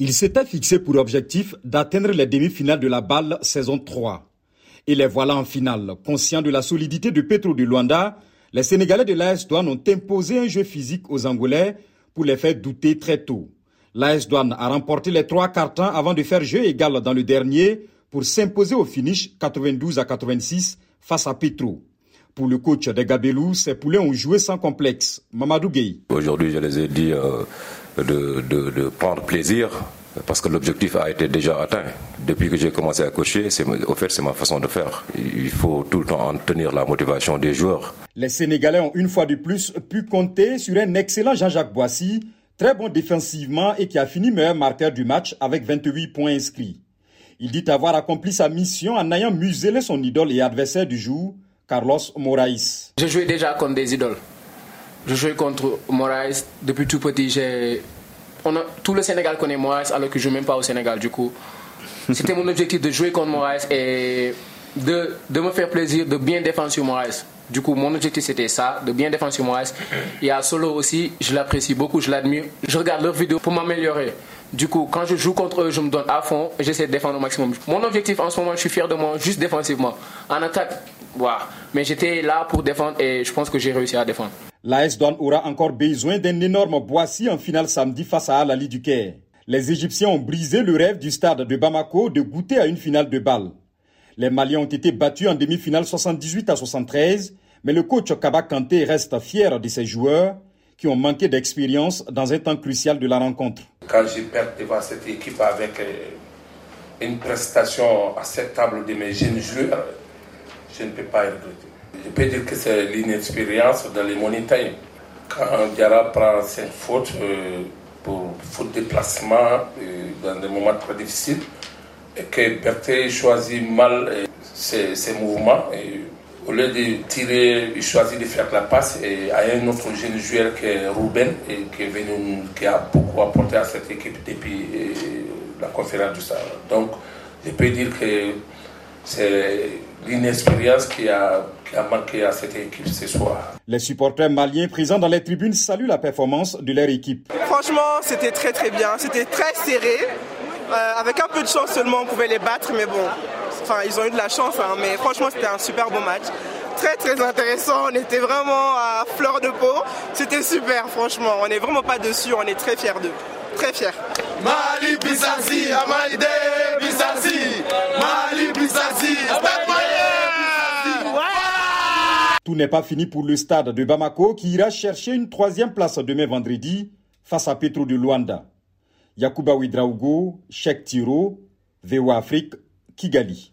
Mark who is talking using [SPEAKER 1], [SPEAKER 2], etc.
[SPEAKER 1] Il s'était fixé pour objectif d'atteindre les demi-finales de la balle saison 3. Et les voilà en finale. Conscients de la solidité de Petro de Luanda, les Sénégalais de l'AS Douane ont imposé un jeu physique aux Angolais pour les faire douter très tôt. L'AS Douane a remporté les trois cartons avant de faire jeu égal dans le dernier pour s'imposer au finish 92 à 86 face à Petro. Pour le coach des Gabelous, ces poulets ont joué sans complexe. Mamadou Gueye.
[SPEAKER 2] Aujourd'hui, je les ai dit euh, de, de, de prendre plaisir parce que l'objectif a été déjà atteint. Depuis que j'ai commencé à cocher, au fait, c'est ma façon de faire. Il faut tout le temps en tenir la motivation des joueurs.
[SPEAKER 1] Les Sénégalais ont une fois de plus pu compter sur un excellent Jean-Jacques Boissy, très bon défensivement et qui a fini meilleur marqueur du match avec 28 points inscrits. Il dit avoir accompli sa mission en ayant muselé son idole et adversaire du jour, Carlos Moraes.
[SPEAKER 3] Je jouais déjà contre des idoles. Je jouais contre Moraes depuis tout petit. J'ai tout le Sénégal connaît Moraes alors que je ne joue même pas au Sénégal. Du coup, c'était mon objectif de jouer contre Moraes et de, de, me faire plaisir, de bien défendre sur Moraes. Du coup, mon objectif c'était ça, de bien défendre sur Moraes. Et à Solo aussi, je l'apprécie beaucoup, je l'admire. Je regarde leurs vidéos pour m'améliorer. Du coup, quand je joue contre eux, je me donne à fond et j'essaie de défendre au maximum. Mon objectif en ce moment, je suis fier de moi, juste défensivement. En attaque, voilà. Mais j'étais là pour défendre et je pense que j'ai réussi à défendre.
[SPEAKER 1] L'AS Douane aura encore besoin d'un énorme Boissy en finale samedi face à Al-Ali du Caire. Les Égyptiens ont brisé le rêve du stade de Bamako de goûter à une finale de balle. Les Maliens ont été battus en demi-finale 78 à 73, mais le coach Kaba Kanté reste fier de ses joueurs qui ont manqué d'expérience dans un temps crucial de la rencontre.
[SPEAKER 4] Quand j'ai perdu devant cette équipe avec euh, une prestation acceptable de mes jeunes joueurs, je ne peux pas regretter. Je peux dire que c'est l'inexpérience dans les moniteurs. Quand Diarra prend cette faute euh, pour faute de placement euh, dans des moments très difficiles, et que Berthet choisit mal euh, ses, mouvements, au lieu de tirer, il choisit de faire la passe et à un autre jeune joueur qui est Ruben qui, qui a beaucoup apporté à cette équipe depuis la conférence du Sahara. Donc, je peux dire que c'est l'inexpérience qui a, qui a manqué à cette équipe ce soir.
[SPEAKER 1] Les supporters maliens présents dans les tribunes saluent la performance de leur équipe.
[SPEAKER 5] Franchement, c'était très très bien. C'était très serré. Euh, avec un peu de chance seulement, on pouvait les battre, mais bon, enfin, ils ont eu de la chance, hein, mais franchement, c'était un super beau match. Très très intéressant, on était vraiment à fleur de peau. C'était super, franchement. On n'est vraiment pas dessus, on est très fiers d'eux. Très fiers. Mali
[SPEAKER 1] N'est pas fini pour le stade de Bamako qui ira chercher une troisième place demain vendredi face à Petro de Luanda. Yakuba Ouidraogo, Cheikh Tiro, VOA Afrique, Kigali.